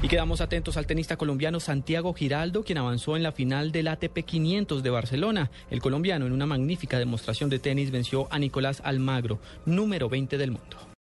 Y quedamos atentos al tenista colombiano Santiago Giraldo, quien avanzó en la final del ATP 500 de Barcelona. El colombiano, en una magnífica demostración de tenis, venció a Nicolás Almagro, número 20 del mundo.